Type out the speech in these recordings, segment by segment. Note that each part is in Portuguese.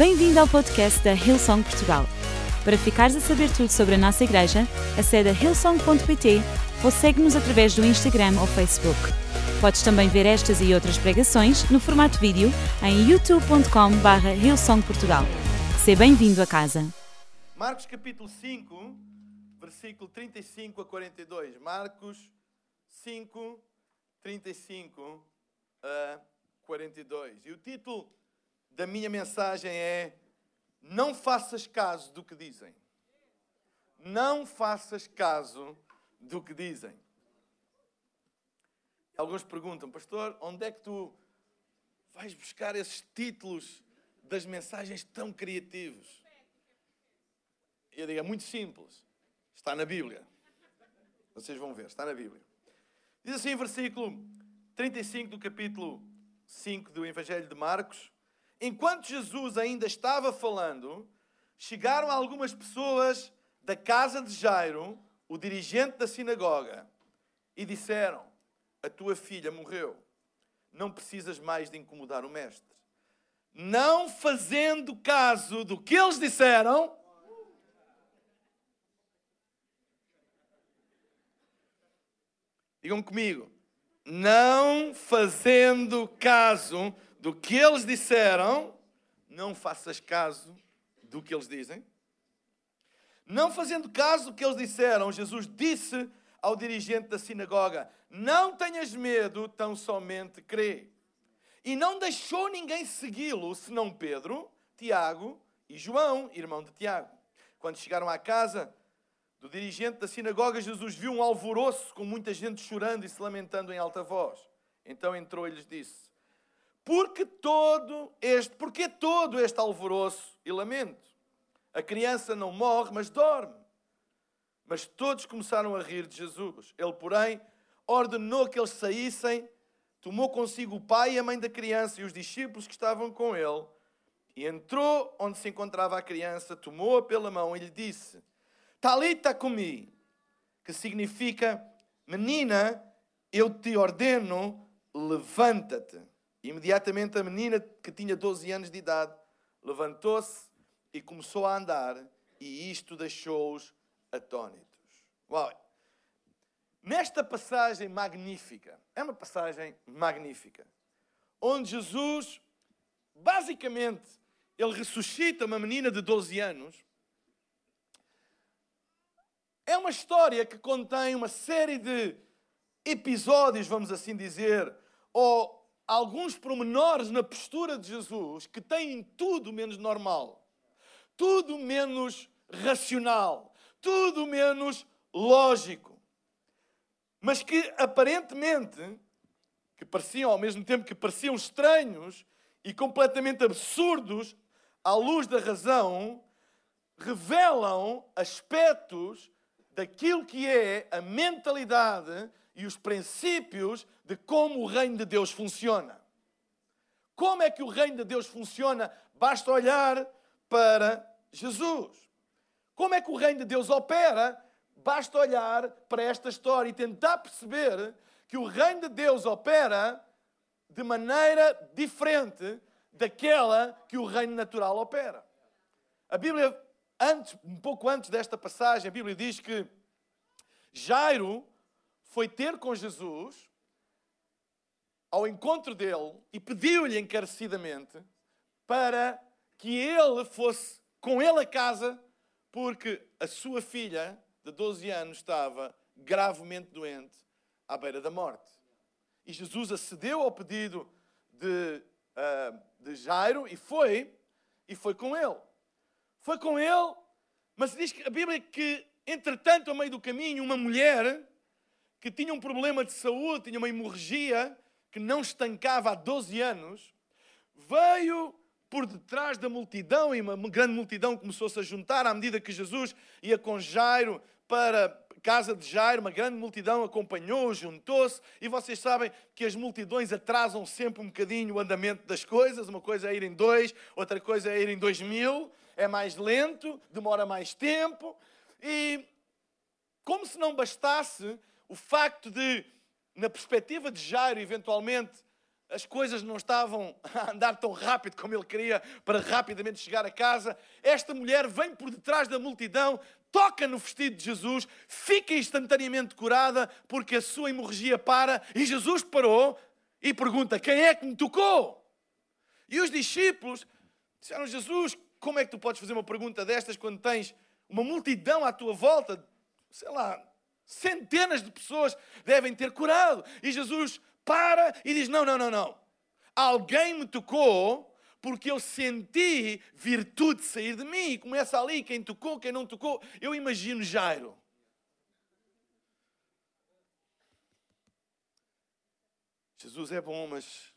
Bem-vindo ao podcast da Hillsong Portugal. Para ficares a saber tudo sobre a nossa igreja, acede a hillsong.pt ou segue-nos através do Instagram ou Facebook. Podes também ver estas e outras pregações no formato vídeo em youtube.com.br hillsongportugal. Seja bem-vindo a casa. Marcos capítulo 5, versículo 35 a 42. Marcos 5, 35 a 42. E o título da minha mensagem é: Não faças caso do que dizem. Não faças caso do que dizem. Alguns perguntam, pastor, onde é que tu vais buscar esses títulos das mensagens tão criativos? Eu digo, é muito simples. Está na Bíblia. Vocês vão ver, está na Bíblia. Diz assim, versículo 35 do capítulo 5 do Evangelho de Marcos: Enquanto Jesus ainda estava falando, chegaram algumas pessoas da casa de Jairo, o dirigente da sinagoga, e disseram: A tua filha morreu. Não precisas mais de incomodar o mestre. Não fazendo caso do que eles disseram, Digam comigo. Não fazendo caso do que eles disseram, não faças caso do que eles dizem. Não fazendo caso do que eles disseram, Jesus disse ao dirigente da sinagoga: Não tenhas medo, tão somente crê. E não deixou ninguém segui-lo, senão Pedro, Tiago e João, irmão de Tiago. Quando chegaram à casa do dirigente da sinagoga, Jesus viu um alvoroço com muita gente chorando e se lamentando em alta voz. Então entrou e lhes disse: porque todo este, porque todo este alvoroço e lamento? A criança não morre, mas dorme. Mas todos começaram a rir de Jesus. Ele, porém, ordenou que eles saíssem, tomou consigo o pai e a mãe da criança e os discípulos que estavam com ele, e entrou onde se encontrava a criança, tomou-a pela mão e lhe disse: Talita comi, que significa menina, eu te ordeno, levanta-te. Imediatamente a menina, que tinha 12 anos de idade, levantou-se e começou a andar, e isto deixou-os atônitos. Uau! Nesta passagem magnífica, é uma passagem magnífica, onde Jesus, basicamente, ele ressuscita uma menina de 12 anos. É uma história que contém uma série de episódios, vamos assim dizer, ou alguns pormenores na postura de Jesus que têm tudo menos normal, tudo menos racional, tudo menos lógico, mas que aparentemente, que pareciam ao mesmo tempo que pareciam estranhos e completamente absurdos à luz da razão, revelam aspectos daquilo que é a mentalidade e os princípios de como o reino de Deus funciona. Como é que o reino de Deus funciona? Basta olhar para Jesus. Como é que o reino de Deus opera? Basta olhar para esta história e tentar perceber que o reino de Deus opera de maneira diferente daquela que o reino natural opera. A Bíblia, antes, um pouco antes desta passagem, a Bíblia diz que Jairo foi ter com Jesus, ao encontro dele, e pediu-lhe encarecidamente para que ele fosse com ele a casa, porque a sua filha, de 12 anos, estava gravemente doente, à beira da morte. E Jesus acedeu ao pedido de, uh, de Jairo e foi, e foi com ele. Foi com ele, mas diz que a Bíblia que, entretanto, ao meio do caminho, uma mulher que tinha um problema de saúde, tinha uma hemorragia que não estancava há 12 anos, veio por detrás da multidão e uma grande multidão começou-se a juntar à medida que Jesus ia com Jairo para casa de Jairo, uma grande multidão acompanhou, juntou-se, e vocês sabem que as multidões atrasam sempre um bocadinho o andamento das coisas, uma coisa é ir em dois, outra coisa é ir em dois mil, é mais lento, demora mais tempo, e como se não bastasse, o facto de, na perspectiva de Jairo, eventualmente, as coisas não estavam a andar tão rápido como ele queria para rapidamente chegar a casa. Esta mulher vem por detrás da multidão, toca no vestido de Jesus, fica instantaneamente curada porque a sua hemorragia para e Jesus parou e pergunta: Quem é que me tocou? E os discípulos disseram: Jesus, como é que tu podes fazer uma pergunta destas quando tens uma multidão à tua volta? Sei lá, centenas de pessoas devem ter curado. E Jesus para e diz: Não, não, não, não. Alguém me tocou porque eu senti virtude sair de mim. E começa ali quem tocou, quem não tocou. Eu imagino Jairo. Jesus é bom, mas.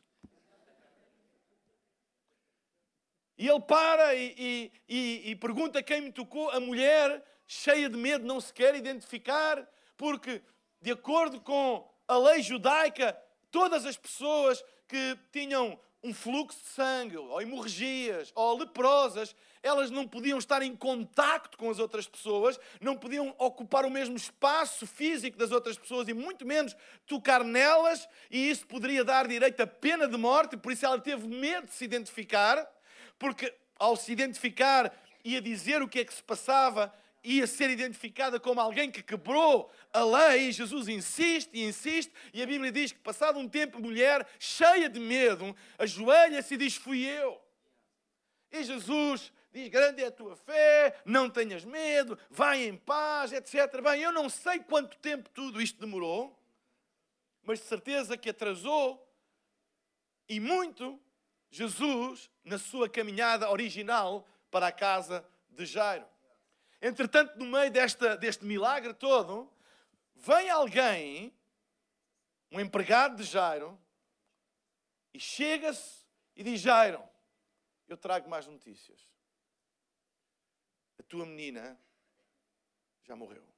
E ele para e, e, e, pergunta quem me tocou. A mulher, cheia de medo, não se quer identificar, porque, de acordo com a lei judaica, todas as pessoas que tinham um fluxo de sangue, ou hemorragias, ou leprosas, elas não podiam estar em contacto com as outras pessoas, não podiam ocupar o mesmo espaço físico das outras pessoas e muito menos tocar nelas, e isso poderia dar direito a pena de morte, por isso ela teve medo de se identificar, porque ao se identificar ia dizer o que é que se passava ia ser identificada como alguém que quebrou a lei, Jesus insiste e insiste, e a Bíblia diz que, passado um tempo, a mulher, cheia de medo, ajoelha-se e diz: Fui eu. E Jesus diz: Grande é a tua fé, não tenhas medo, vai em paz, etc. Bem, eu não sei quanto tempo tudo isto demorou, mas de certeza que atrasou e muito Jesus na sua caminhada original para a casa de Jairo. Entretanto, no meio desta, deste milagre todo, vem alguém, um empregado de Jairo, e chega-se e diz: Jairo, eu trago mais notícias. A tua menina já morreu.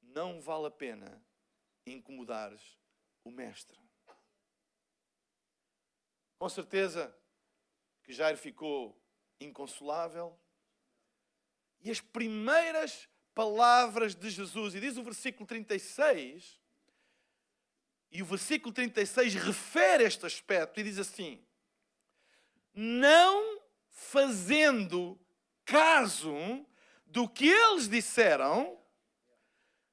Não vale a pena incomodares o mestre. Com certeza que Jairo ficou inconsolável, e as primeiras palavras de Jesus, e diz o versículo 36, e o versículo 36 refere este aspecto e diz assim: Não fazendo caso do que eles disseram,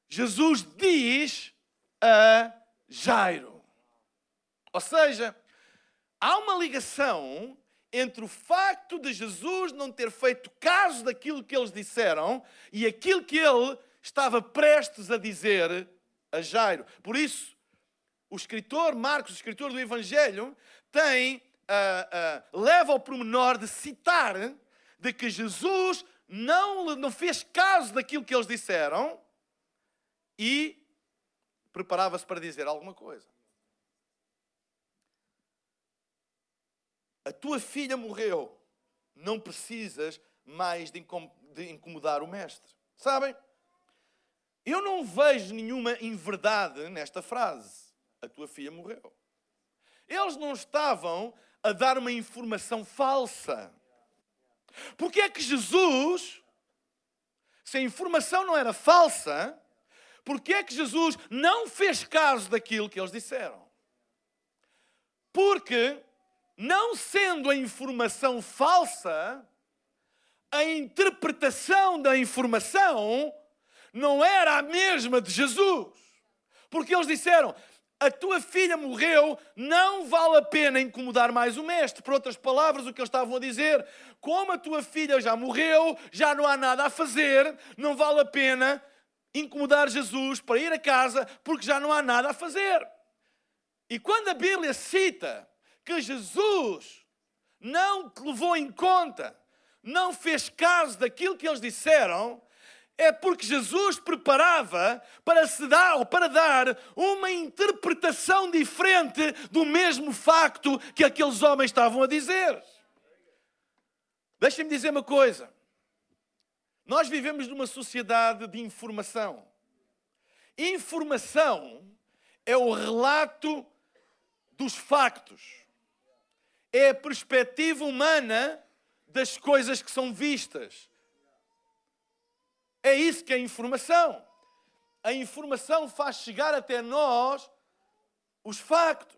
Jesus diz a Jairo. Ou seja, há uma ligação entre o facto de Jesus não ter feito caso daquilo que eles disseram e aquilo que ele estava prestes a dizer a Jairo. Por isso, o escritor Marcos, o escritor do Evangelho, tem, uh, uh, leva ao pormenor de citar de que Jesus não, não fez caso daquilo que eles disseram e preparava-se para dizer alguma coisa. A tua filha morreu, não precisas mais de incomodar o mestre. Sabem? Eu não vejo nenhuma inverdade nesta frase. A tua filha morreu. Eles não estavam a dar uma informação falsa. Porque é que Jesus, se a informação não era falsa, porque é que Jesus não fez caso daquilo que eles disseram? Porque não sendo a informação falsa, a interpretação da informação não era a mesma de Jesus. Porque eles disseram: a tua filha morreu, não vale a pena incomodar mais o mestre. Por outras palavras, o que eles estavam a dizer, como a tua filha já morreu, já não há nada a fazer, não vale a pena incomodar Jesus para ir a casa, porque já não há nada a fazer. E quando a Bíblia cita que Jesus não levou em conta, não fez caso daquilo que eles disseram, é porque Jesus preparava para se dar ou para dar uma interpretação diferente do mesmo facto que aqueles homens estavam a dizer. Deixem-me dizer uma coisa. Nós vivemos numa sociedade de informação. Informação é o relato dos factos é a perspectiva humana das coisas que são vistas. É isso que é a informação. A informação faz chegar até nós os factos.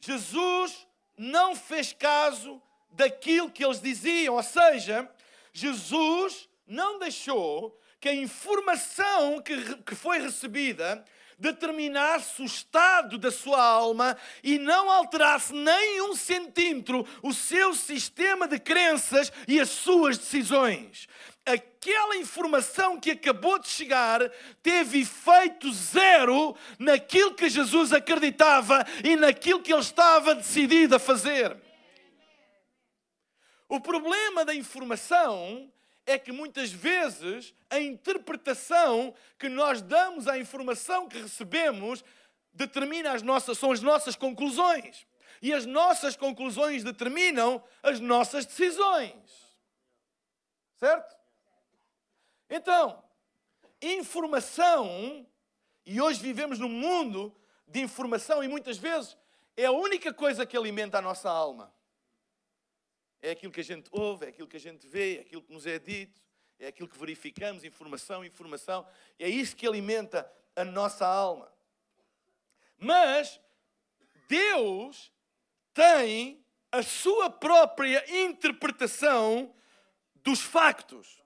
Jesus não fez caso daquilo que eles diziam, ou seja, Jesus não deixou que a informação que, que foi recebida determinasse o estado da sua alma e não alterasse nem um centímetro o seu sistema de crenças e as suas decisões. Aquela informação que acabou de chegar teve efeito zero naquilo que Jesus acreditava e naquilo que ele estava decidido a fazer. O problema da informação é que muitas vezes a interpretação que nós damos à informação que recebemos determina as nossas, são as nossas conclusões. E as nossas conclusões determinam as nossas decisões. Certo? Então, informação, e hoje vivemos num mundo de informação e muitas vezes é a única coisa que alimenta a nossa alma. É aquilo que a gente ouve, é aquilo que a gente vê, é aquilo que nos é dito, é aquilo que verificamos, informação, informação. É isso que alimenta a nossa alma. Mas Deus tem a sua própria interpretação dos factos,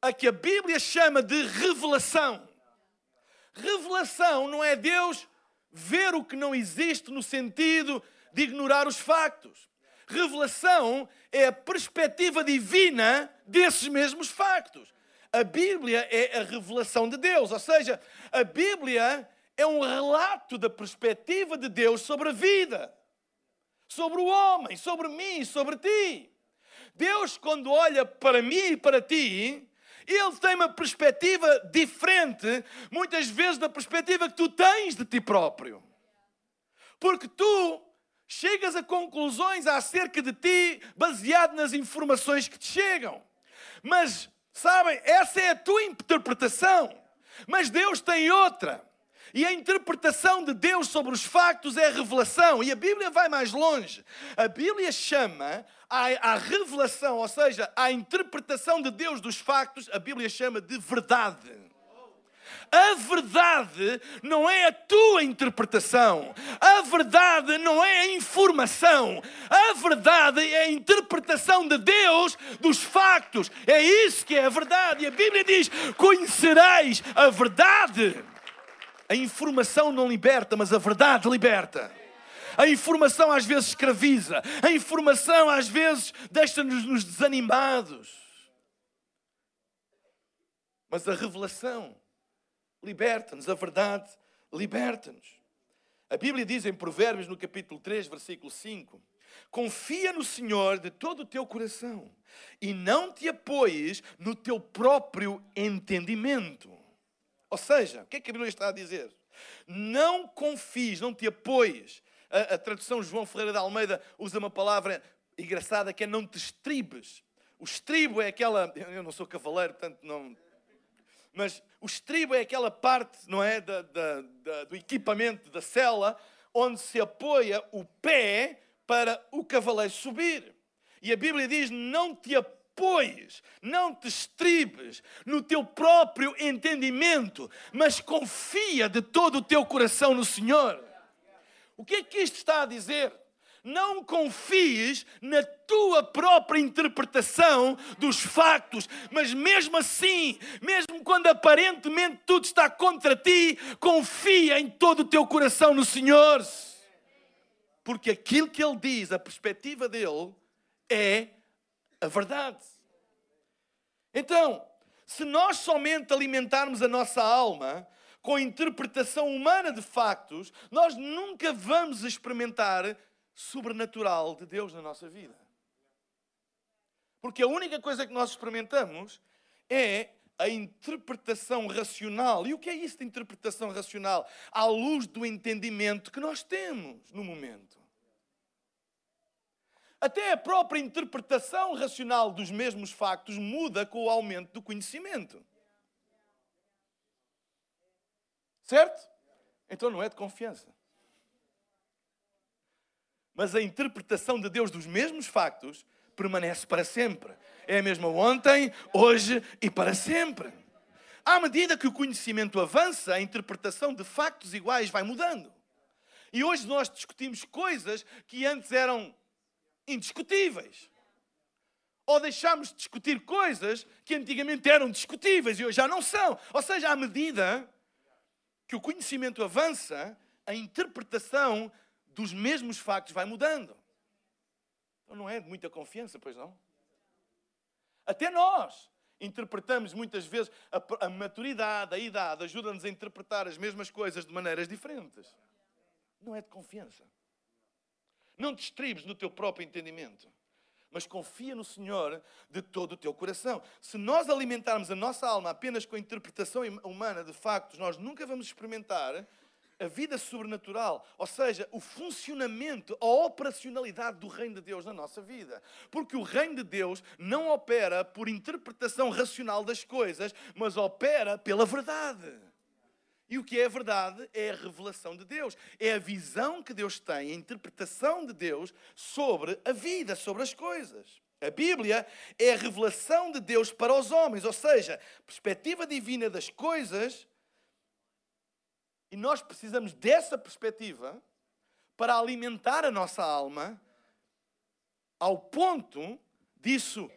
a que a Bíblia chama de revelação. Revelação não é Deus ver o que não existe no sentido de ignorar os factos. Revelação é a perspectiva divina desses mesmos factos. A Bíblia é a revelação de Deus, ou seja, a Bíblia é um relato da perspectiva de Deus sobre a vida, sobre o homem, sobre mim, sobre ti. Deus, quando olha para mim e para ti, ele tem uma perspectiva diferente, muitas vezes da perspectiva que tu tens de ti próprio. Porque tu chegas a conclusões acerca de ti baseado nas informações que te chegam. Mas, sabem, essa é a tua interpretação. Mas Deus tem outra. E a interpretação de Deus sobre os factos é revelação. E a Bíblia vai mais longe. A Bíblia chama a revelação, ou seja, a interpretação de Deus dos factos, a Bíblia chama de verdade. A verdade não é a tua interpretação. A verdade não é a informação. A verdade é a interpretação de Deus dos factos. É isso que é a verdade. E a Bíblia diz: conhecereis a verdade. A informação não liberta, mas a verdade liberta. A informação às vezes escraviza. A informação às vezes deixa-nos desanimados. Mas a revelação liberta-nos, a verdade liberta-nos. A Bíblia diz em Provérbios, no capítulo 3, versículo 5: Confia no Senhor de todo o teu coração e não te apoies no teu próprio entendimento. Ou seja, o que é que a Bíblia está a dizer? Não confies, não te apoies. A, a tradução João Ferreira de Almeida usa uma palavra engraçada que é não te estribes. O estribo é aquela. Eu não sou cavaleiro, portanto não mas o estribo é aquela parte, não é, da, da, da, do equipamento da cela, onde se apoia o pé para o cavaleiro subir. E a Bíblia diz: não te apoies, não te estribes no teu próprio entendimento, mas confia de todo o teu coração no Senhor. O que é que isto está a dizer? Não confies na tua própria interpretação dos factos, mas mesmo assim, mesmo quando aparentemente tudo está contra ti, confia em todo o teu coração no Senhor. Porque aquilo que Ele diz, a perspectiva dele, é a verdade. Então, se nós somente alimentarmos a nossa alma com a interpretação humana de factos, nós nunca vamos experimentar sobrenatural de Deus na nossa vida. Porque a única coisa que nós experimentamos é a interpretação racional. E o que é isso de interpretação racional? À luz do entendimento que nós temos no momento. Até a própria interpretação racional dos mesmos factos muda com o aumento do conhecimento. Certo? Então não é de confiança. Mas a interpretação de Deus dos mesmos factos permanece para sempre. É a mesma ontem, hoje e para sempre. À medida que o conhecimento avança, a interpretação de factos iguais vai mudando. E hoje nós discutimos coisas que antes eram indiscutíveis. Ou deixamos de discutir coisas que antigamente eram discutíveis e hoje já não são. Ou seja, à medida que o conhecimento avança, a interpretação dos mesmos factos vai mudando. Então não é de muita confiança, pois não? Até nós interpretamos muitas vezes a, a maturidade, a idade, ajuda-nos a interpretar as mesmas coisas de maneiras diferentes. Não é de confiança. Não te estribes no teu próprio entendimento, mas confia no Senhor de todo o teu coração. Se nós alimentarmos a nossa alma apenas com a interpretação humana de factos, nós nunca vamos experimentar a vida sobrenatural, ou seja, o funcionamento, a operacionalidade do reino de Deus na nossa vida. Porque o reino de Deus não opera por interpretação racional das coisas, mas opera pela verdade. E o que é a verdade é a revelação de Deus, é a visão que Deus tem, a interpretação de Deus sobre a vida, sobre as coisas. A Bíblia é a revelação de Deus para os homens, ou seja, perspectiva divina das coisas e nós precisamos dessa perspectiva para alimentar a nossa alma ao ponto disso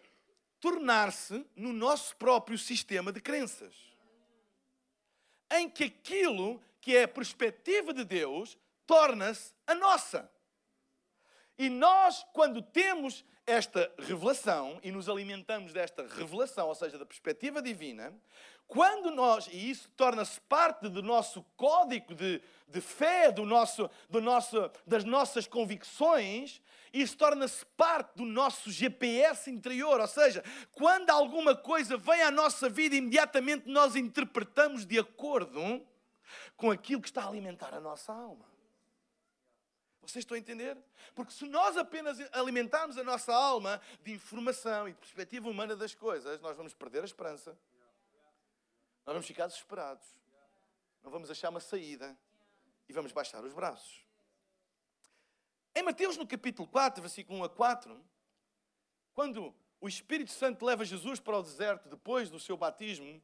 tornar-se no nosso próprio sistema de crenças. Em que aquilo que é a perspectiva de Deus torna-se a nossa. E nós, quando temos esta revelação e nos alimentamos desta revelação, ou seja, da perspectiva divina, quando nós, e isso torna-se parte do nosso código de, de fé, do nosso, do nosso, das nossas convicções, isso torna-se parte do nosso GPS interior. Ou seja, quando alguma coisa vem à nossa vida, imediatamente nós interpretamos de acordo com aquilo que está a alimentar a nossa alma. Vocês estão a entender? Porque se nós apenas alimentarmos a nossa alma de informação e de perspectiva humana das coisas, nós vamos perder a esperança. Nós vamos ficar desesperados. Não vamos achar uma saída. E vamos baixar os braços. Em Mateus, no capítulo 4, versículo 1 a 4, quando o Espírito Santo leva Jesus para o deserto depois do seu batismo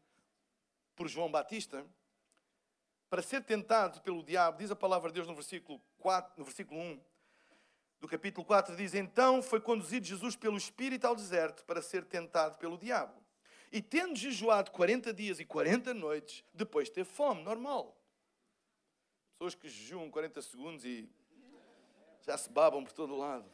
por João Batista, para ser tentado pelo diabo, diz a palavra de Deus no versículo, 4, no versículo 1 do capítulo 4, diz: Então foi conduzido Jesus pelo Espírito ao deserto para ser tentado pelo diabo. E tendo jejuado 40 dias e 40 noites, depois teve fome, normal. Pessoas que jejuam 40 segundos e já se babam por todo lado.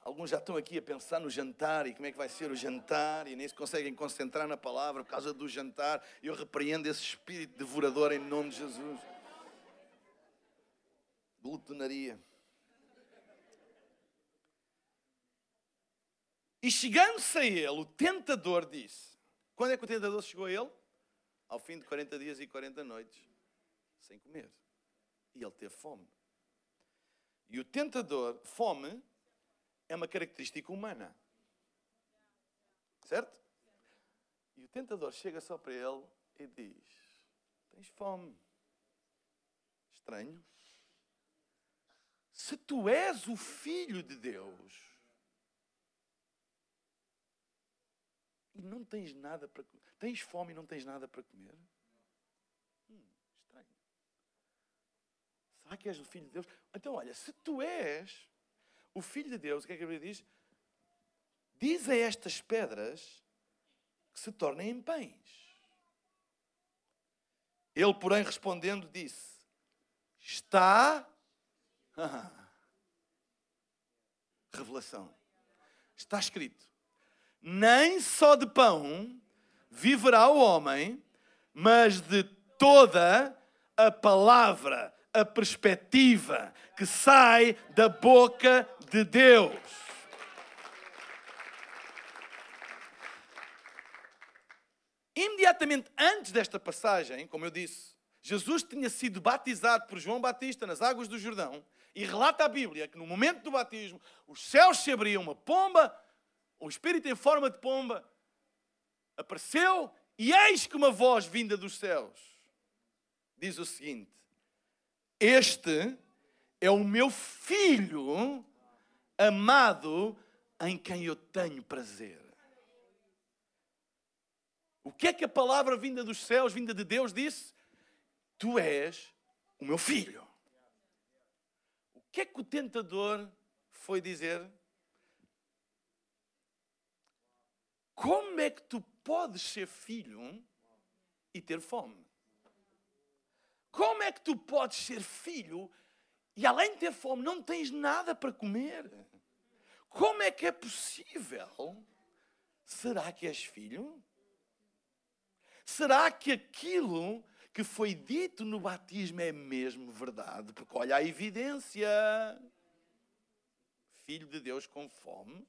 Alguns já estão aqui a pensar no jantar e como é que vai ser o jantar e nem se conseguem concentrar na palavra por causa do jantar. Eu repreendo esse espírito devorador em nome de Jesus. Glutonaria. E chegando-se a ele, o tentador disse: Quando é que o tentador chegou a ele? Ao fim de 40 dias e 40 noites, sem comer. E ele teve fome. E o tentador, fome, é uma característica humana. Certo? E o tentador chega só para ele e diz: Tens fome. Estranho. Se tu és o filho de Deus, e não tens nada para comer. Tens fome e não tens nada para comer? Hum, estranho. Será que és o filho de Deus? Então, olha, se tu és o filho de Deus, o que é que a Bíblia diz? Diz a estas pedras que se tornem em pães. Ele, porém, respondendo, disse: Está. Revelação. Está escrito nem só de pão viverá o homem, mas de toda a palavra, a perspectiva que sai da boca de Deus. Imediatamente antes desta passagem, como eu disse, Jesus tinha sido batizado por João Batista nas águas do Jordão e relata a Bíblia que no momento do batismo os céus se abriam, uma pomba o espírito em forma de pomba apareceu e eis que uma voz vinda dos céus diz o seguinte: Este é o meu filho amado em quem eu tenho prazer. O que é que a palavra vinda dos céus, vinda de Deus, disse? Tu és o meu filho. O que é que o tentador foi dizer? Como é que tu podes ser filho e ter fome? Como é que tu podes ser filho e além de ter fome não tens nada para comer? Como é que é possível? Será que és filho? Será que aquilo que foi dito no batismo é mesmo verdade? Porque olha a evidência. Filho de Deus com fome,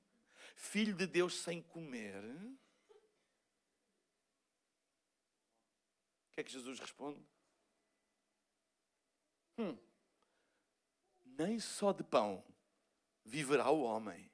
filho de Deus sem comer. O que é que Jesus responde? Hum, nem só de pão viverá o homem,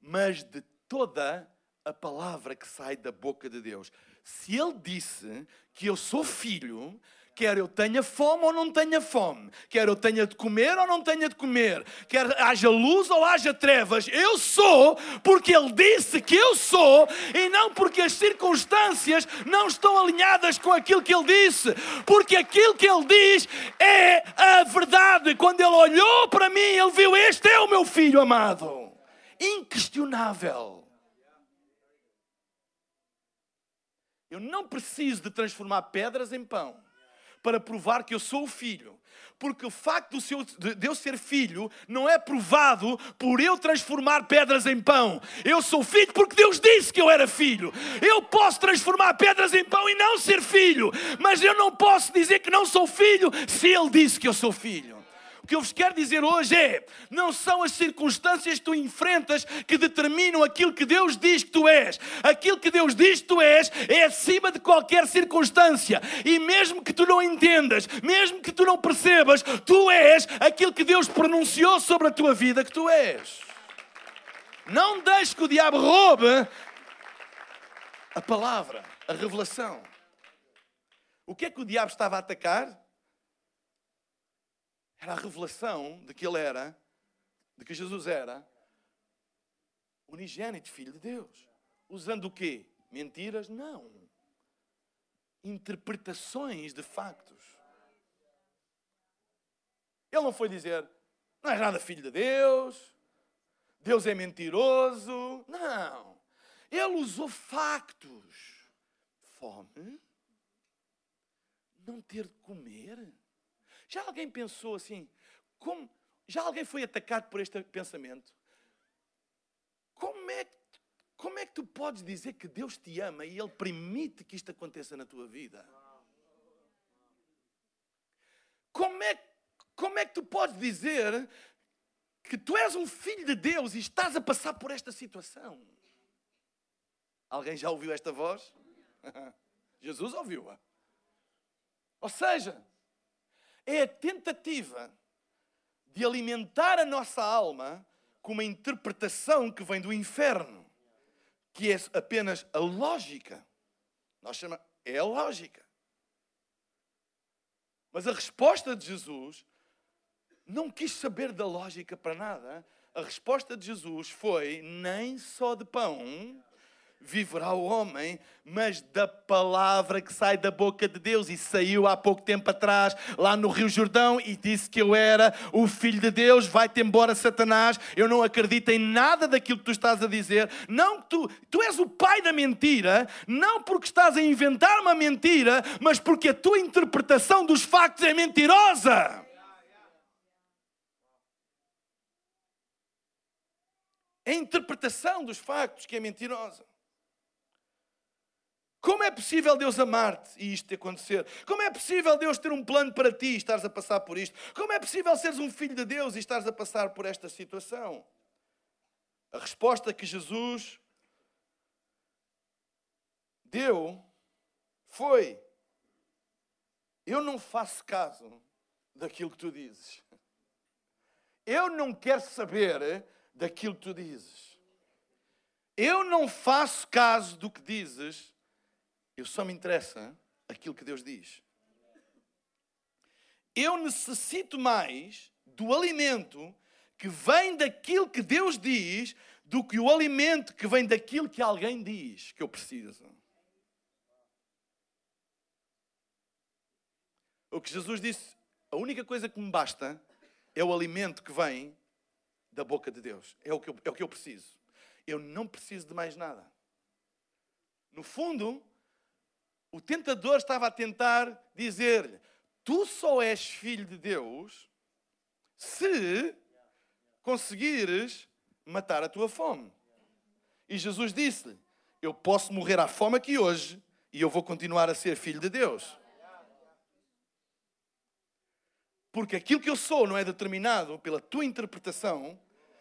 mas de toda a palavra que sai da boca de Deus. Se ele disse que eu sou filho, Quer eu tenha fome ou não tenha fome. Quer eu tenha de comer ou não tenha de comer. Quer haja luz ou haja trevas. Eu sou porque Ele disse que eu sou e não porque as circunstâncias não estão alinhadas com aquilo que Ele disse. Porque aquilo que Ele diz é a verdade. Quando Ele olhou para mim, Ele viu: Este é o meu filho amado. Inquestionável. Eu não preciso de transformar pedras em pão para provar que eu sou o filho. Porque o facto de eu ser filho não é provado por eu transformar pedras em pão. Eu sou filho porque Deus disse que eu era filho. Eu posso transformar pedras em pão e não ser filho, mas eu não posso dizer que não sou filho se Ele disse que eu sou filho. O que eu vos quero dizer hoje é: não são as circunstâncias que tu enfrentas que determinam aquilo que Deus diz que tu és. Aquilo que Deus diz que tu és é acima de qualquer circunstância. E mesmo que tu não entendas, mesmo que tu não percebas, tu és aquilo que Deus pronunciou sobre a tua vida que tu és. Não deixes que o diabo roube a palavra, a revelação. O que é que o diabo estava a atacar? Era a revelação de que ele era, de que Jesus era, unigênito, filho de Deus. Usando o quê? Mentiras? Não. Interpretações de factos. Ele não foi dizer, não és nada filho de Deus, Deus é mentiroso. Não. Ele usou factos. Fome, não ter de comer já alguém pensou assim? Como, já alguém foi atacado por este pensamento? Como é, como é que tu podes dizer que Deus te ama e Ele permite que isto aconteça na tua vida? Como é, como é que tu podes dizer que tu és um filho de Deus e estás a passar por esta situação? Alguém já ouviu esta voz? Jesus ouviu-a. Ou seja, é a tentativa de alimentar a nossa alma com uma interpretação que vem do inferno, que é apenas a lógica. Nós chamamos, é a lógica. Mas a resposta de Jesus não quis saber da lógica para nada. A resposta de Jesus foi: nem só de pão viverá o homem, mas da palavra que sai da boca de Deus. E saiu há pouco tempo atrás, lá no Rio Jordão, e disse que eu era o filho de Deus. Vai-te embora, Satanás. Eu não acredito em nada daquilo que tu estás a dizer. Não, tu, tu és o pai da mentira, não porque estás a inventar uma mentira, mas porque a tua interpretação dos factos é mentirosa. É a interpretação dos factos que é mentirosa. Como é possível Deus amar-te e isto te acontecer? Como é possível Deus ter um plano para ti e estares a passar por isto? Como é possível seres um filho de Deus e estares a passar por esta situação? A resposta que Jesus deu foi: Eu não faço caso daquilo que tu dizes. Eu não quero saber daquilo que tu dizes. Eu não faço caso do que dizes eu só me interessa aquilo que Deus diz. Eu necessito mais do alimento que vem daquilo que Deus diz do que o alimento que vem daquilo que alguém diz que eu preciso. O que Jesus disse a única coisa que me basta é o alimento que vem da boca de Deus. É o que eu, é o que eu preciso. Eu não preciso de mais nada. No fundo, o tentador estava a tentar dizer-lhe: Tu só és filho de Deus se conseguires matar a tua fome. E Jesus disse-lhe: Eu posso morrer à fome aqui hoje e eu vou continuar a ser filho de Deus. Porque aquilo que eu sou não é determinado pela tua interpretação,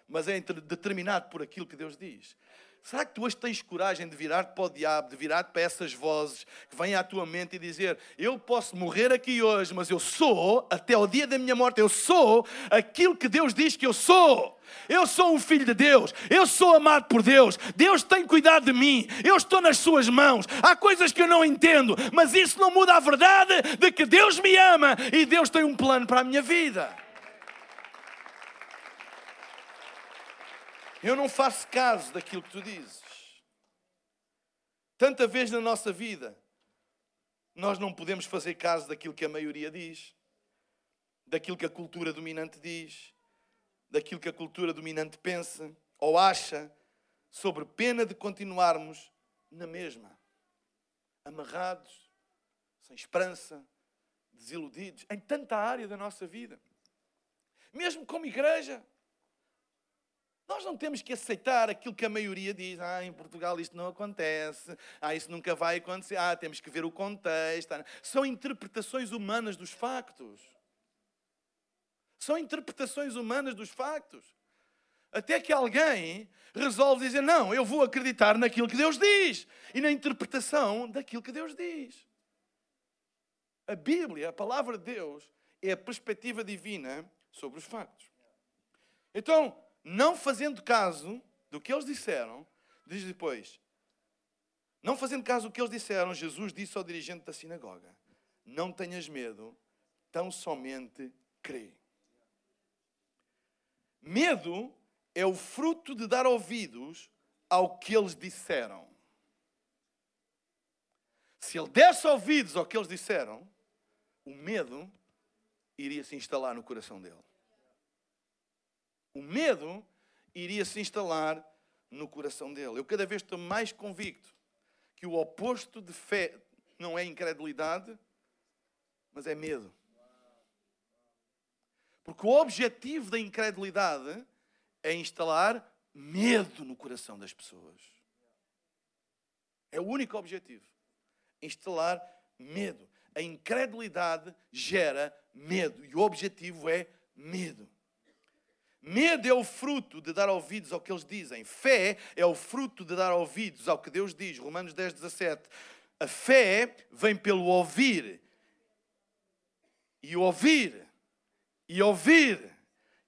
mas é determinado por aquilo que Deus diz. Será que tu hoje tens coragem de virar-te para o diabo, de virar-te para essas vozes que vêm à tua mente e dizer: Eu posso morrer aqui hoje, mas eu sou, até o dia da minha morte, eu sou aquilo que Deus diz que eu sou. Eu sou um filho de Deus, eu sou amado por Deus, Deus tem cuidado de mim, eu estou nas Suas mãos. Há coisas que eu não entendo, mas isso não muda a verdade de que Deus me ama e Deus tem um plano para a minha vida. Eu não faço caso daquilo que tu dizes. Tanta vez na nossa vida, nós não podemos fazer caso daquilo que a maioria diz, daquilo que a cultura dominante diz, daquilo que a cultura dominante pensa ou acha, sobre pena de continuarmos na mesma, amarrados, sem esperança, desiludidos, em tanta área da nossa vida. Mesmo como igreja. Nós não temos que aceitar aquilo que a maioria diz. Ah, em Portugal isto não acontece. Ah, isso nunca vai acontecer. Ah, temos que ver o contexto. São interpretações humanas dos factos. São interpretações humanas dos factos. Até que alguém resolve dizer: Não, eu vou acreditar naquilo que Deus diz e na interpretação daquilo que Deus diz. A Bíblia, a palavra de Deus, é a perspectiva divina sobre os factos. Então, não fazendo caso do que eles disseram, diz depois: Não fazendo caso do que eles disseram, Jesus disse ao dirigente da sinagoga: Não tenhas medo, tão somente crê. Medo é o fruto de dar ouvidos ao que eles disseram. Se ele desse ouvidos ao que eles disseram, o medo iria se instalar no coração dele. O medo iria se instalar no coração dele. Eu cada vez estou mais convicto que o oposto de fé não é incredulidade, mas é medo. Porque o objetivo da incredulidade é instalar medo no coração das pessoas. É o único objetivo. Instalar medo. A incredulidade gera medo e o objetivo é medo. Medo é o fruto de dar ouvidos ao que eles dizem. Fé é o fruto de dar ouvidos ao que Deus diz. Romanos 10, 17. A fé vem pelo ouvir. E ouvir. E ouvir.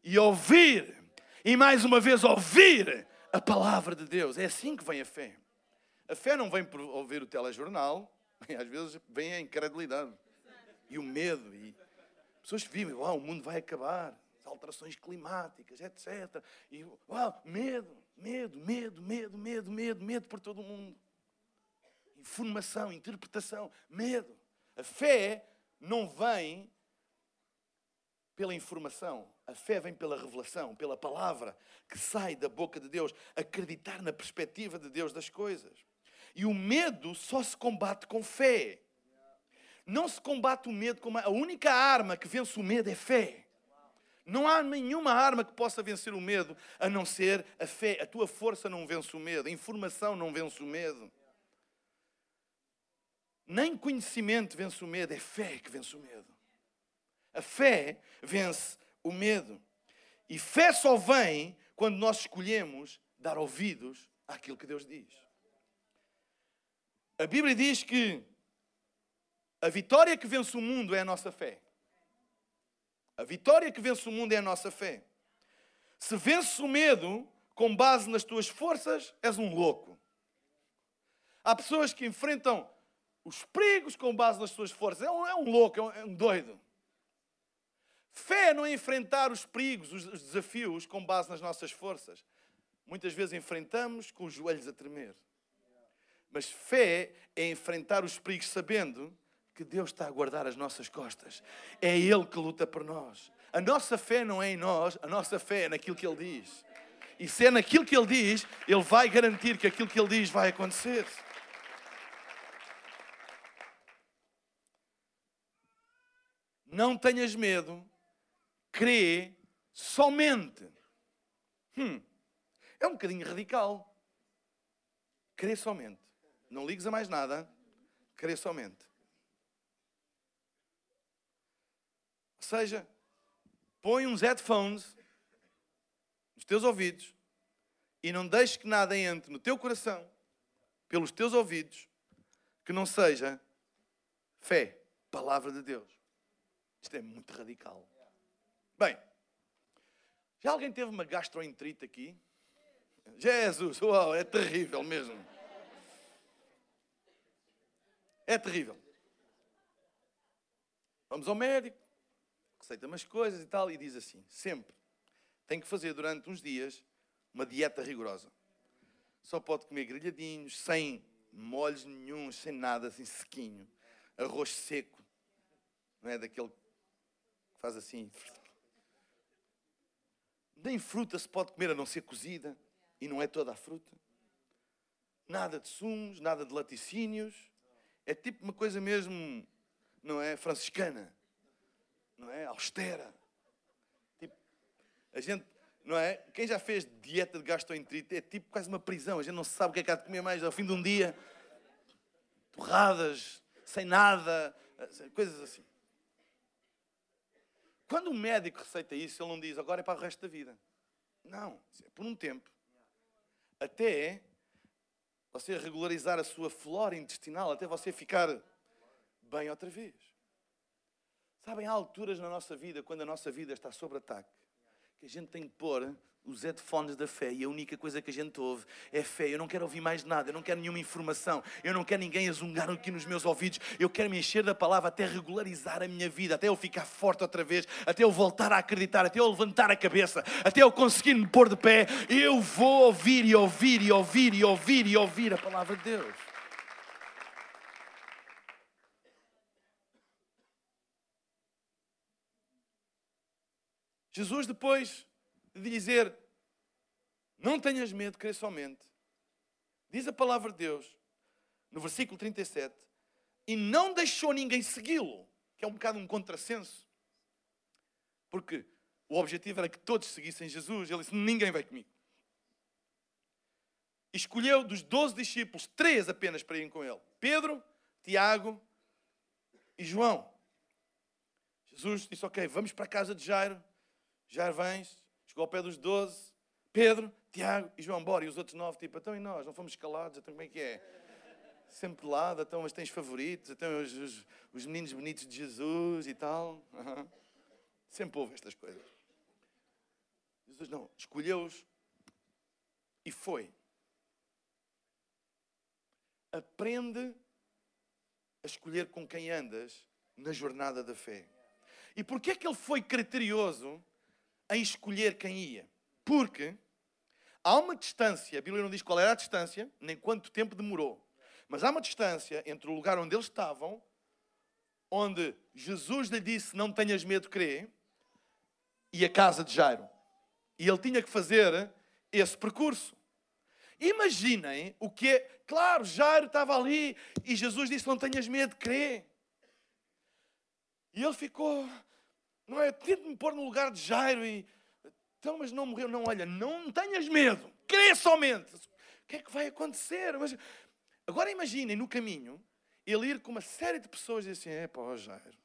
E ouvir. E mais uma vez ouvir a palavra de Deus. É assim que vem a fé. A fé não vem por ouvir o telejornal. Às vezes vem a incredulidade. E o medo. E pessoas vivem, oh, o mundo vai acabar alterações climáticas, etc. E uau, medo, medo, medo, medo, medo, medo, medo por todo o mundo. Informação, interpretação, medo. A fé não vem pela informação, a fé vem pela revelação, pela palavra que sai da boca de Deus, acreditar na perspectiva de Deus das coisas. E o medo só se combate com fé. Não se combate o medo com a única arma que vence o medo é fé. Não há nenhuma arma que possa vencer o medo a não ser a fé. A tua força não vence o medo, a informação não vence o medo. Nem conhecimento vence o medo, é fé que vence o medo. A fé vence o medo. E fé só vem quando nós escolhemos dar ouvidos àquilo que Deus diz. A Bíblia diz que a vitória que vence o mundo é a nossa fé. A vitória que vence o mundo é a nossa fé. Se vences o medo com base nas tuas forças, és um louco. Há pessoas que enfrentam os perigos com base nas suas forças. É um, é um louco, é um, é um, doido. Fé não é enfrentar os perigos, os, os desafios com base nas nossas forças. Muitas vezes enfrentamos com os joelhos a tremer. Mas fé é enfrentar os perigos sabendo que Deus está a guardar as nossas costas. É Ele que luta por nós. A nossa fé não é em nós, a nossa fé é naquilo que Ele diz. E se é naquilo que Ele diz, Ele vai garantir que aquilo que Ele diz vai acontecer. Não tenhas medo, crê somente. Hum, é um bocadinho radical. Crê somente. Não ligues a mais nada, crê somente. Seja, põe uns headphones nos teus ouvidos e não deixes que nada entre no teu coração, pelos teus ouvidos, que não seja fé, palavra de Deus. Isto é muito radical. Bem, já alguém teve uma gastroenterite aqui? Jesus, uau, é terrível mesmo. É terrível. Vamos ao médico, receita umas coisas e tal, e diz assim: sempre tem que fazer durante uns dias uma dieta rigorosa. Só pode comer grelhadinhos, sem molhos nenhum, sem nada, assim sequinho. Arroz seco, não é daquele que faz assim. Nem fruta se pode comer a não ser cozida, e não é toda a fruta. Nada de sumos, nada de laticínios. É tipo uma coisa mesmo, não é? Franciscana, não é? Austera. Tipo, a gente, não é? Quem já fez dieta de gastroenterite é tipo quase uma prisão. A gente não sabe o que é que há de comer mais ao fim de um dia. Torradas, sem nada, coisas assim. Quando o médico receita isso, ele não diz agora é para o resto da vida. Não, é por um tempo. Até você regularizar a sua flora intestinal, até você ficar bem outra vez. Sabem, há alturas na nossa vida, quando a nossa vida está sob ataque, que a gente tem que pôr os headphones da fé e a única coisa que a gente ouve é fé. Eu não quero ouvir mais nada, eu não quero nenhuma informação, eu não quero ninguém a zungar aqui nos meus ouvidos. Eu quero me encher da palavra até regularizar a minha vida, até eu ficar forte outra vez, até eu voltar a acreditar, até eu levantar a cabeça, até eu conseguir me pôr de pé. Eu vou ouvir e ouvir e ouvir e ouvir e ouvir a palavra de Deus. Jesus depois de dizer: Não tenhas medo, crê somente. Diz a palavra de Deus, no versículo 37, e não deixou ninguém segui-lo, que é um bocado um contrassenso, porque o objetivo era que todos seguissem Jesus. Ele disse: Ninguém vai comigo. Escolheu dos doze discípulos três apenas para irem com ele: Pedro, Tiago e João. Jesus disse: Ok, vamos para a casa de Jairo. Jairo vens, Chegou ao pé dos doze, Pedro, Tiago e João, bora. E os outros nove, tipo, então e nós? Não fomos escalados? Então como é que é? Sempre de lado, então, mas tens favoritos? Então os, os, os meninos bonitos de Jesus e tal? Uhum. Sempre houve estas coisas. Jesus não, escolheu-os e foi. Aprende a escolher com quem andas na jornada da fé. E porquê é que ele foi criterioso em escolher quem ia. Porque há uma distância, a Bíblia não diz qual era a distância, nem quanto tempo demorou, mas há uma distância entre o lugar onde eles estavam, onde Jesus lhe disse: Não tenhas medo, crê, e a casa de Jairo. E ele tinha que fazer esse percurso. Imaginem o que é. Claro, Jairo estava ali e Jesus disse: Não tenhas medo, crê. E ele ficou não é? Tente-me pôr no lugar de Jairo e. Então, mas não morreu. Não, olha, não tenhas medo. Crê somente. O que é que vai acontecer? Mas... Agora imaginem no caminho ele ir com uma série de pessoas e assim: é pá, Jairo.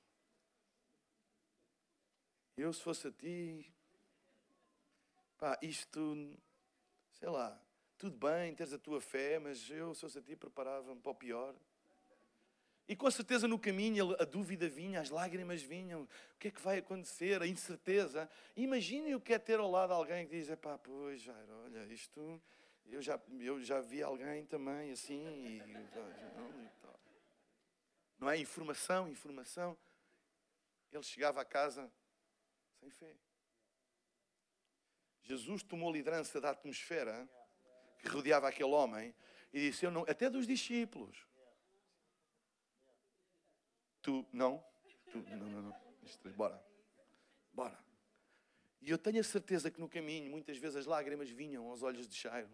Eu, se fosse a ti, pá, isto, sei lá, tudo bem, teres a tua fé, mas eu, se fosse a ti, preparava-me para o pior. E com certeza no caminho a dúvida vinha, as lágrimas vinham. O que é que vai acontecer? A incerteza. Imaginem o que é ter ao lado alguém que diz: pá, pois, Jairo, olha, isto. Eu já, eu já vi alguém também assim. E, não é? Informação, informação. Ele chegava a casa sem fé. Jesus tomou liderança da atmosfera que rodeava aquele homem e disse: eu não, até dos discípulos. Tu, não? Tu, não, não, não. Bora. Bora. E eu tenho a certeza que no caminho, muitas vezes as lágrimas vinham aos olhos de Jairo.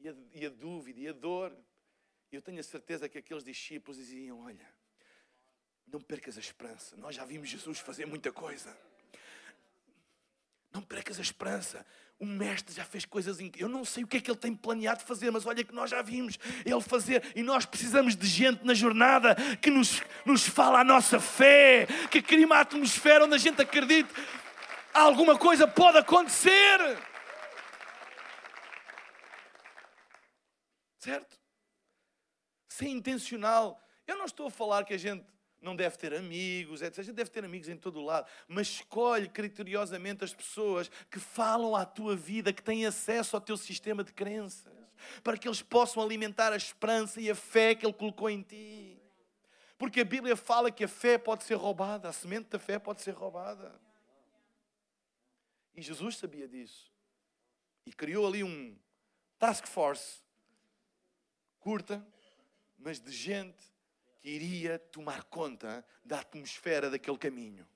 E a, e a dúvida e a dor. E eu tenho a certeza que aqueles discípulos diziam: Olha, não percas a esperança. Nós já vimos Jesus fazer muita coisa. Não percas a esperança. O mestre já fez coisas incríveis. Eu não sei o que é que ele tem planeado fazer, mas olha que nós já vimos ele fazer. E nós precisamos de gente na jornada que nos, nos fala a nossa fé, que cria uma atmosfera onde a gente acredite alguma coisa pode acontecer. Certo? Ser intencional. Eu não estou a falar que a gente não deve ter amigos, etc. A gente deve ter amigos em todo lado, mas escolhe criteriosamente as pessoas que falam à tua vida, que têm acesso ao teu sistema de crenças, para que eles possam alimentar a esperança e a fé que Ele colocou em ti. Porque a Bíblia fala que a fé pode ser roubada, a semente da fé pode ser roubada. E Jesus sabia disso. E criou ali um task force curta, mas de gente iria tomar conta da atmosfera daquele caminho.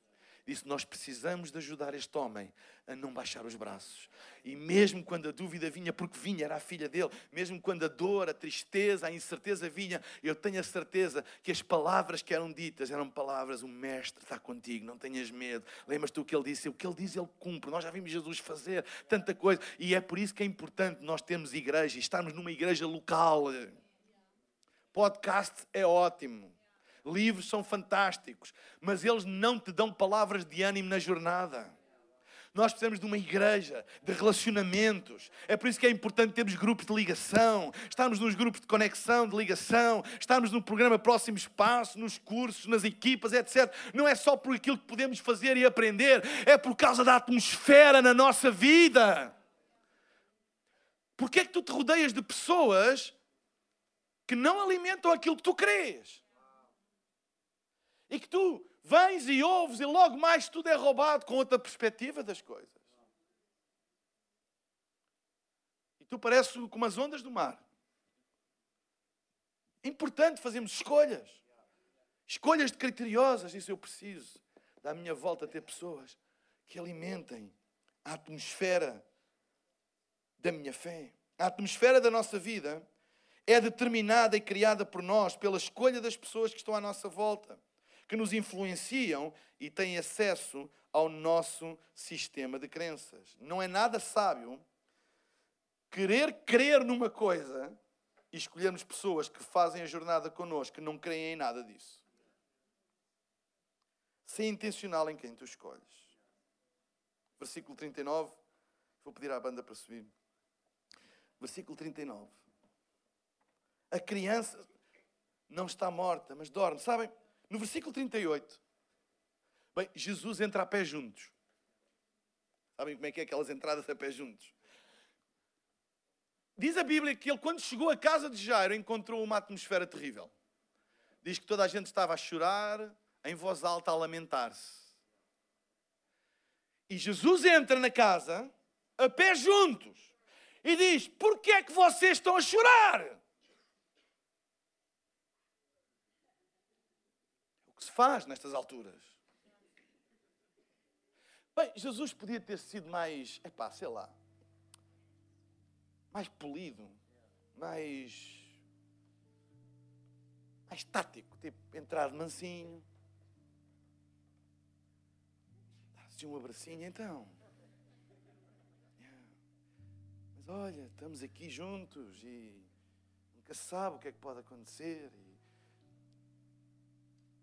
Disse: Nós precisamos de ajudar este homem a não baixar os braços. E mesmo quando a dúvida vinha, porque vinha, era a filha dele, mesmo quando a dor, a tristeza, a incerteza vinha, eu tenho a certeza que as palavras que eram ditas eram palavras: O Mestre está contigo, não tenhas medo. Lembras-te o que ele disse? O que ele diz, ele cumpre. Nós já vimos Jesus fazer tanta coisa. E é por isso que é importante nós termos igreja estarmos numa igreja local. Podcast é ótimo. Livros são fantásticos, mas eles não te dão palavras de ânimo na jornada. Nós precisamos de uma igreja, de relacionamentos. É por isso que é importante termos grupos de ligação, estarmos nos grupos de conexão, de ligação, estarmos no programa Próximo Espaço, nos cursos, nas equipas, etc. Não é só por aquilo que podemos fazer e aprender, é por causa da atmosfera na nossa vida. Porquê é que tu te rodeias de pessoas que não alimentam aquilo que tu crês? E que tu vens e ouves e logo mais tudo é roubado com outra perspectiva das coisas. E tu pareces como as ondas do mar. É importante fazermos escolhas. Escolhas de criteriosas. Isso eu preciso da minha volta ter pessoas que alimentem a atmosfera da minha fé. A atmosfera da nossa vida é determinada e criada por nós pela escolha das pessoas que estão à nossa volta que nos influenciam e têm acesso ao nosso sistema de crenças. Não é nada sábio querer crer numa coisa e escolhermos pessoas que fazem a jornada connosco que não creem em nada disso. Ser intencional em quem tu escolhes. Versículo 39. Vou pedir à banda para subir. Versículo 39. A criança não está morta, mas dorme. Sabem? No versículo 38, bem, Jesus entra a pé juntos. Sabem como é que é aquelas entradas a pé juntos? Diz a Bíblia que ele, quando chegou à casa de Jairo, encontrou uma atmosfera terrível. Diz que toda a gente estava a chorar, em voz alta, a lamentar-se. E Jesus entra na casa, a pé juntos, e diz: Porquê é que vocês estão a chorar? que se faz nestas alturas. Bem, Jesus podia ter sido mais, epá, sei lá, mais polido, mais, mais tático, tipo, entrar de mansinho, dar-se um abracinho, então. Mas olha, estamos aqui juntos e nunca se sabe o que é que pode acontecer.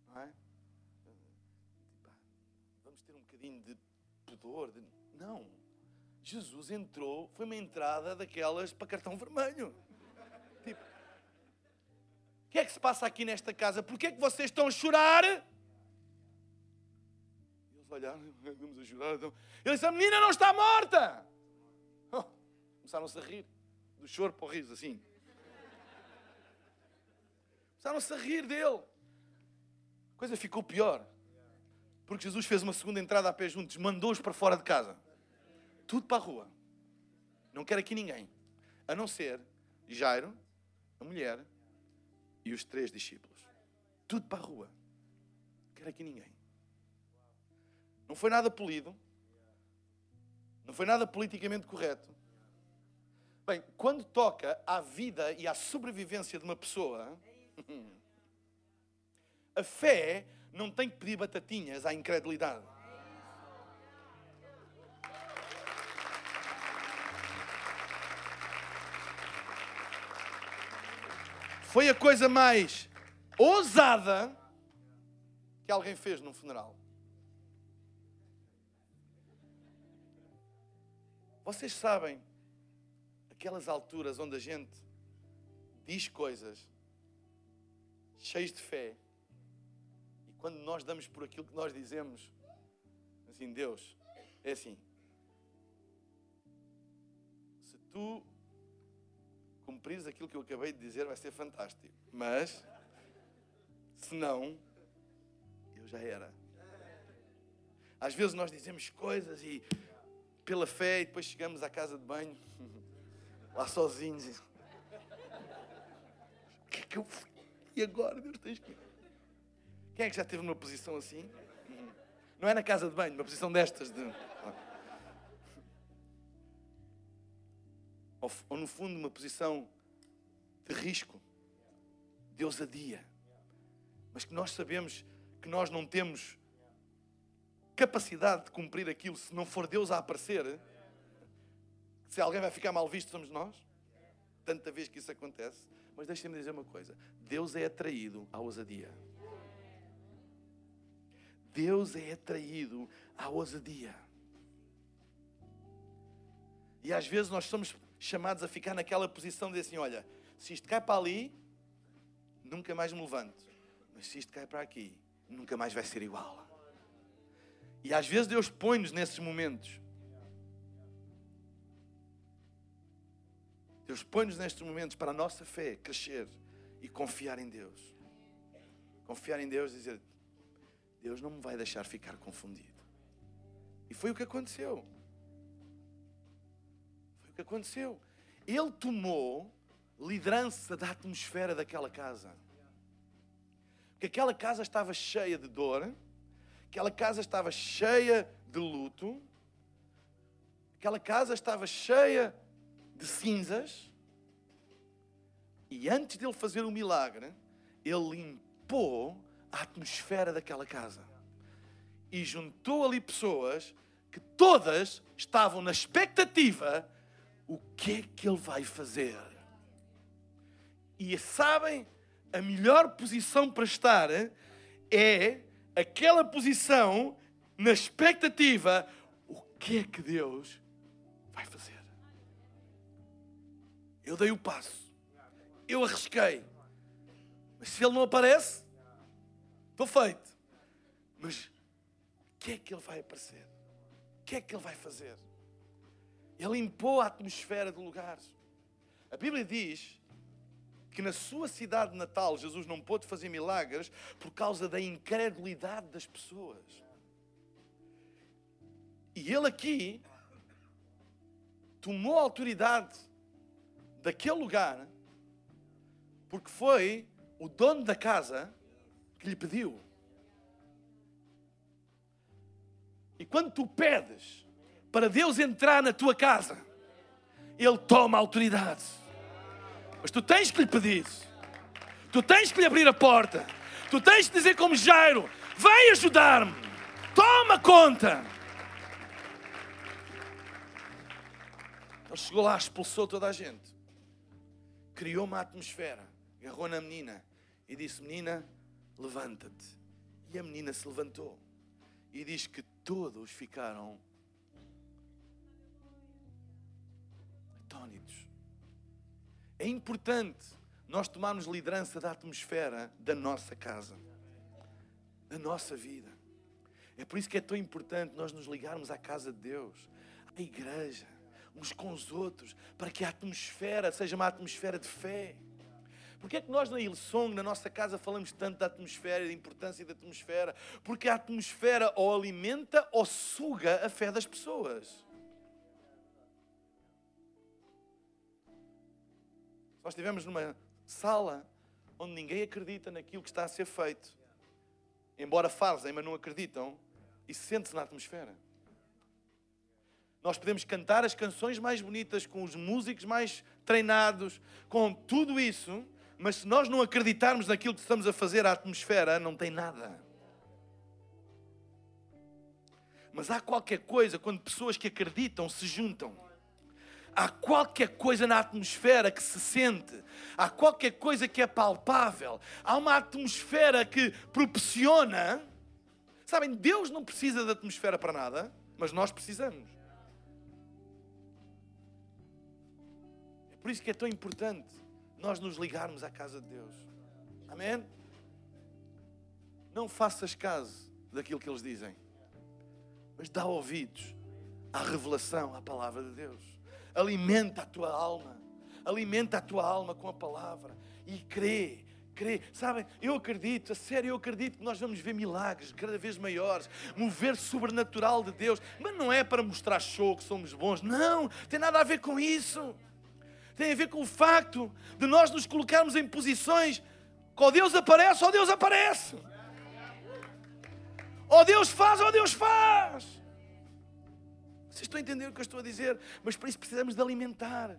Não é? Vamos ter um bocadinho de pudor. De... Não. Jesus entrou, foi uma entrada daquelas para cartão vermelho. Tipo, o que é que se passa aqui nesta casa? Porquê é que vocês estão a chorar? Eles olharam, vamos a chorar. Então... Ele disse: A menina não está morta. Oh, Começaram-se a rir, do choro para o riso, assim. Começaram-se a rir dele coisa ficou pior. Porque Jesus fez uma segunda entrada a pé juntos, mandou-os para fora de casa. Tudo para a rua. Não quer aqui ninguém. A não ser Jairo, a mulher e os três discípulos. Tudo para a rua. quero aqui ninguém. Não foi nada polido. Não foi nada politicamente correto. Bem, quando toca à vida e à sobrevivência de uma pessoa, a fé não tem que pedir batatinhas à incredulidade. Foi a coisa mais ousada que alguém fez num funeral. Vocês sabem aquelas alturas onde a gente diz coisas cheias de fé quando nós damos por aquilo que nós dizemos, assim, Deus, é assim. Se tu cumprires aquilo que eu acabei de dizer, vai ser fantástico. Mas, se não, eu já era. Às vezes nós dizemos coisas e pela fé e depois chegamos à casa de banho, lá sozinhos. E... Que é que eu? E agora, Deus, tens que. Quem é que já esteve numa posição assim? Não é na casa de banho, numa posição destas. De... Ou, ou no fundo, uma posição de risco, de ousadia. Mas que nós sabemos que nós não temos capacidade de cumprir aquilo se não for Deus a aparecer. Se alguém vai ficar mal visto, somos nós. Tanta vez que isso acontece. Mas deixem-me dizer uma coisa: Deus é atraído à ousadia. Deus é atraído à ousadia. E às vezes nós somos chamados a ficar naquela posição de assim: olha, se isto cai para ali, nunca mais me levanto. Mas se isto cai para aqui, nunca mais vai ser igual. E às vezes Deus põe-nos nesses momentos. Deus põe-nos nestes momentos para a nossa fé crescer e confiar em Deus. Confiar em Deus e dizer: Deus não me vai deixar ficar confundido. E foi o que aconteceu. Foi o que aconteceu. Ele tomou liderança da atmosfera daquela casa. Porque aquela casa estava cheia de dor Aquela casa estava cheia de luto. Aquela casa estava cheia de cinzas. E antes dele fazer o milagre, ele limpou a atmosfera daquela casa. E juntou ali pessoas que todas estavam na expectativa o que é que ele vai fazer. E sabem, a melhor posição para estar é aquela posição na expectativa: o que é que Deus vai fazer? Eu dei o passo, eu arrisquei, mas se Ele não aparece, estou feito. Mas o que é que Ele vai aparecer? O que é que Ele vai fazer? Ele limpou a atmosfera do lugar. A Bíblia diz que na sua cidade natal Jesus não pôde fazer milagres por causa da incredulidade das pessoas. E ele aqui tomou a autoridade daquele lugar porque foi o dono da casa que lhe pediu. E quando tu pedes para Deus entrar na tua casa, Ele toma autoridade. Mas tu tens que lhe pedir. Tu tens que lhe abrir a porta. Tu tens que dizer como Jairo: vem ajudar-me. Toma conta. Ele chegou lá, expulsou toda a gente. Criou uma atmosfera. Agarrou na menina e disse: Menina, levanta-te. E a menina se levantou. E diz que todos ficaram atónitos. É importante nós tomarmos liderança da atmosfera da nossa casa, da nossa vida. É por isso que é tão importante nós nos ligarmos à casa de Deus, à igreja, uns com os outros, para que a atmosfera seja uma atmosfera de fé. Porque é que nós na Ilsong, na nossa casa, falamos tanto da atmosfera, da importância da atmosfera? Porque a atmosfera ou alimenta ou suga a fé das pessoas. nós estivermos numa sala onde ninguém acredita naquilo que está a ser feito, embora fazem, mas não acreditam, e sente-se na atmosfera. Nós podemos cantar as canções mais bonitas, com os músicos mais treinados, com tudo isso, mas se nós não acreditarmos naquilo que estamos a fazer, a atmosfera não tem nada. Mas há qualquer coisa quando pessoas que acreditam se juntam. Há qualquer coisa na atmosfera que se sente, há qualquer coisa que é palpável, há uma atmosfera que proporciona. Sabem, Deus não precisa da atmosfera para nada, mas nós precisamos. É por isso que é tão importante nós nos ligarmos à casa de Deus. Amém? Não faças caso daquilo que eles dizem, mas dá ouvidos à revelação, à palavra de Deus. Alimenta a tua alma, alimenta a tua alma com a palavra e crê. Crê, sabem, eu acredito, a sério, eu acredito que nós vamos ver milagres cada vez maiores, mover sobrenatural de Deus, mas não é para mostrar show que somos bons, não, tem nada a ver com isso tem a ver com o facto de nós nos colocarmos em posições que ou Deus aparece ou Deus aparece. Ou Deus faz ou Deus faz. Vocês estão a entender o que eu estou a dizer? Mas para isso precisamos de alimentar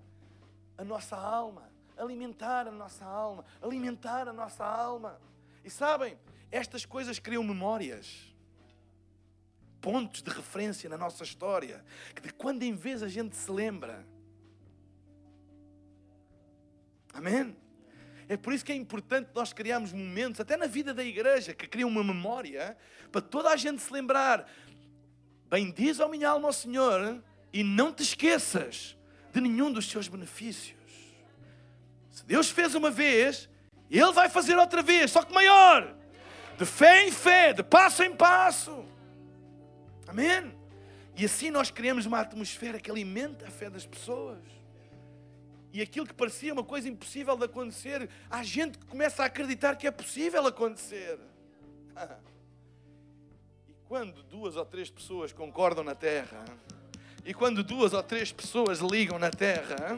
a nossa alma. Alimentar a nossa alma. Alimentar a nossa alma. E sabem, estas coisas criam memórias pontos de referência na nossa história, que de quando em vez a gente se lembra, Amém? É por isso que é importante nós criarmos momentos, até na vida da igreja, que criam uma memória, para toda a gente se lembrar. Bendiz ao minha alma ao Senhor e não te esqueças de nenhum dos seus benefícios. Se Deus fez uma vez, Ele vai fazer outra vez, só que maior. De fé em fé, de passo em passo. Amém? E assim nós criamos uma atmosfera que alimenta a fé das pessoas. E aquilo que parecia uma coisa impossível de acontecer, há gente que começa a acreditar que é possível acontecer. E quando duas ou três pessoas concordam na terra, e quando duas ou três pessoas ligam na terra,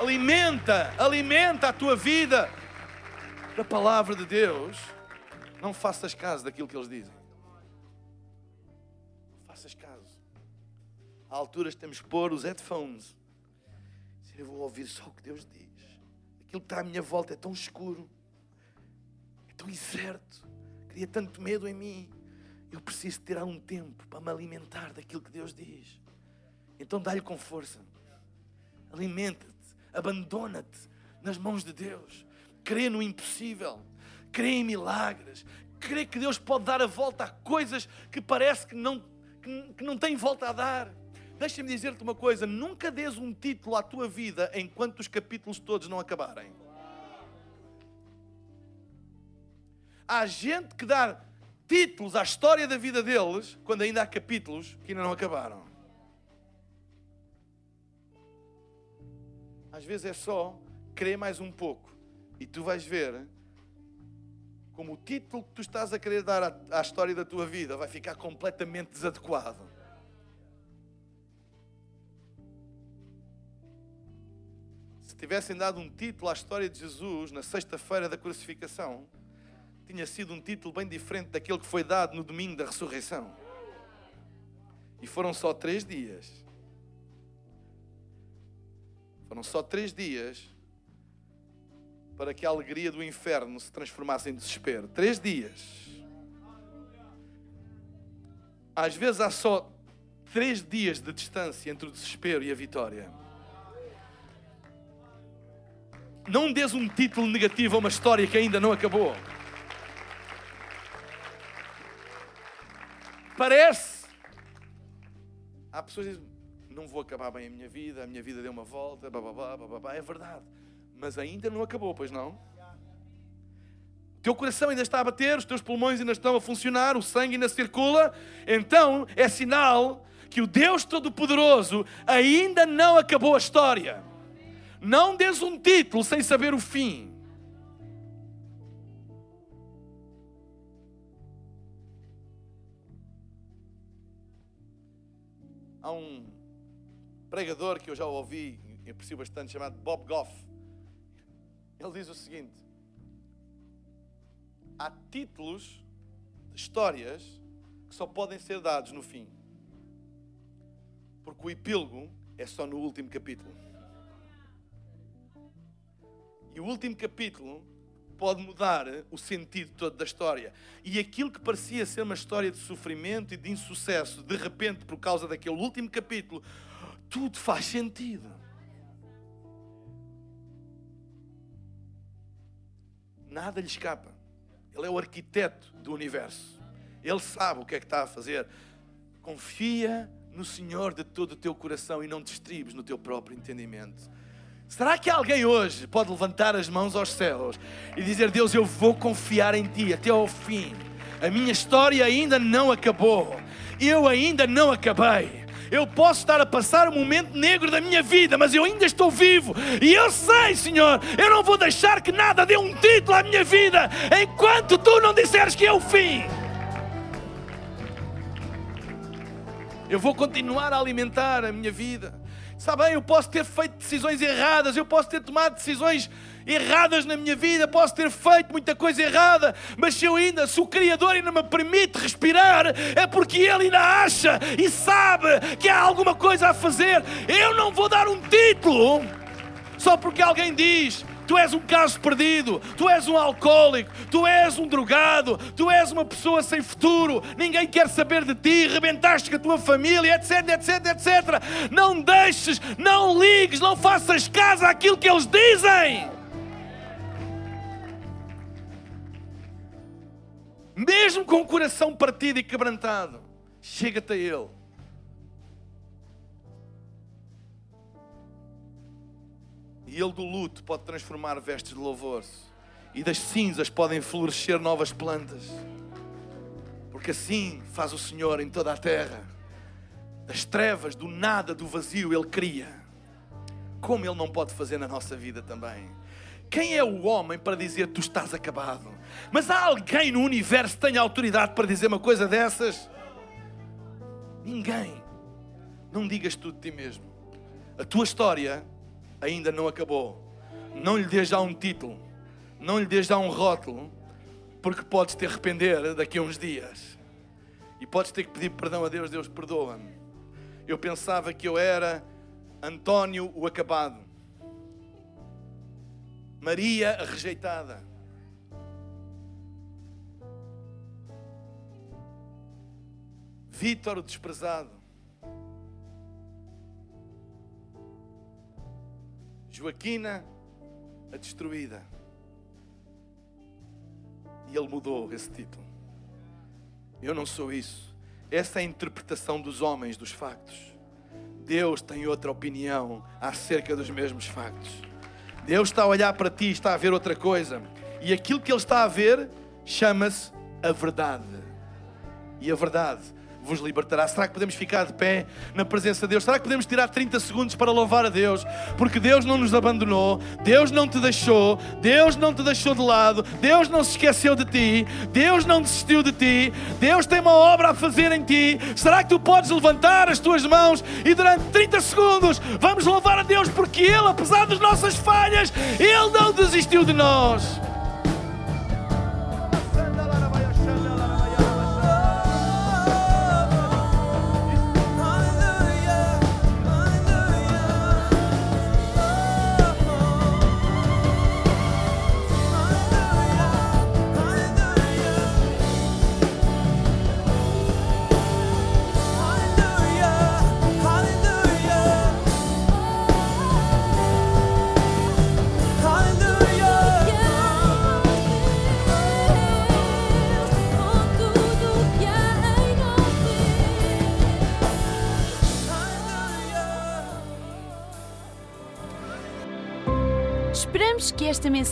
alimenta, alimenta a tua vida da palavra de Deus. Não faças caso daquilo que eles dizem. Há alturas temos que pôr os headphones. Eu vou ouvir só o que Deus diz. Aquilo que está à minha volta é tão escuro, é tão incerto, cria tanto medo em mim. Eu preciso tirar um tempo para me alimentar daquilo que Deus diz. Então dá-lhe com força. Alimenta-te, abandona-te nas mãos de Deus. Crê no impossível, crê em milagres, crê que Deus pode dar a volta a coisas que parece que não, que, que não tem volta a dar. Deixa-me dizer-te uma coisa: nunca dês um título à tua vida enquanto os capítulos todos não acabarem. Há gente que dá títulos à história da vida deles quando ainda há capítulos que ainda não acabaram. Às vezes é só crer mais um pouco e tu vais ver como o título que tu estás a querer dar à, à história da tua vida vai ficar completamente desadequado. tivessem dado um título à história de Jesus na sexta-feira da crucificação, tinha sido um título bem diferente daquele que foi dado no domingo da ressurreição. E foram só três dias. Foram só três dias para que a alegria do inferno se transformasse em desespero. Três dias. Às vezes há só três dias de distância entre o desespero e a vitória. Não des um título negativo a uma história que ainda não acabou. Parece. Há pessoas que dizem: Não vou acabar bem a minha vida, a minha vida deu uma volta, bababá, bababá. É verdade. Mas ainda não acabou, pois não? O teu coração ainda está a bater, os teus pulmões ainda estão a funcionar, o sangue ainda circula. Então é sinal que o Deus Todo-Poderoso ainda não acabou a história. Não des um título sem saber o fim. Há um pregador que eu já ouvi, eu aprecio bastante, chamado Bob Goff. Ele diz o seguinte: há títulos histórias que só podem ser dados no fim. Porque o epílogo é só no último capítulo. E o último capítulo pode mudar o sentido todo da história. E aquilo que parecia ser uma história de sofrimento e de insucesso, de repente, por causa daquele último capítulo, tudo faz sentido. Nada lhe escapa. Ele é o arquiteto do universo. Ele sabe o que é que está a fazer. Confia no Senhor de todo o teu coração e não te estribes no teu próprio entendimento. Será que alguém hoje pode levantar as mãos aos céus e dizer: Deus, eu vou confiar em Ti até ao fim? A minha história ainda não acabou. Eu ainda não acabei. Eu posso estar a passar um momento negro da minha vida, mas eu ainda estou vivo. E eu sei, Senhor, eu não vou deixar que nada dê um título à minha vida enquanto tu não disseres que é o fim. Eu vou continuar a alimentar a minha vida. Sabe, eu posso ter feito decisões erradas, eu posso ter tomado decisões erradas na minha vida, posso ter feito muita coisa errada, mas se eu ainda, se o Criador ainda me permite respirar, é porque Ele ainda acha e sabe que há alguma coisa a fazer. Eu não vou dar um título só porque alguém diz tu és um caso perdido, tu és um alcoólico, tu és um drogado, tu és uma pessoa sem futuro, ninguém quer saber de ti, rebentaste com a tua família, etc, etc, etc. Não deixes, não ligues, não faças caso àquilo que eles dizem. Mesmo com o coração partido e quebrantado, chega-te a Ele. E Ele do luto pode transformar vestes de louvor. E das cinzas podem florescer novas plantas. Porque assim faz o Senhor em toda a terra. Das trevas, do nada, do vazio, Ele cria. Como Ele não pode fazer na nossa vida também. Quem é o homem para dizer tu estás acabado? Mas há alguém no universo que tenha autoridade para dizer uma coisa dessas? Ninguém. Não digas tudo de ti mesmo. A tua história ainda não acabou. Não lhe dês já um título, não lhe dês já um rótulo, porque podes te arrepender daqui a uns dias. E podes ter que pedir perdão a Deus, Deus perdoa-me. Eu pensava que eu era António o acabado. Maria a rejeitada. Vítor o desprezado. Joaquina, a destruída. E ele mudou esse título. Eu não sou isso. Essa é a interpretação dos homens dos factos. Deus tem outra opinião acerca dos mesmos factos. Deus está a olhar para ti está a ver outra coisa. E aquilo que Ele está a ver chama-se a verdade. E a verdade vos libertará. Será que podemos ficar de pé na presença de Deus? Será que podemos tirar 30 segundos para louvar a Deus? Porque Deus não nos abandonou, Deus não te deixou, Deus não te deixou de lado, Deus não se esqueceu de ti, Deus não desistiu de ti, Deus tem uma obra a fazer em ti. Será que tu podes levantar as tuas mãos e durante 30 segundos vamos louvar a Deus porque Ele, apesar das nossas falhas, Ele não desistiu de nós.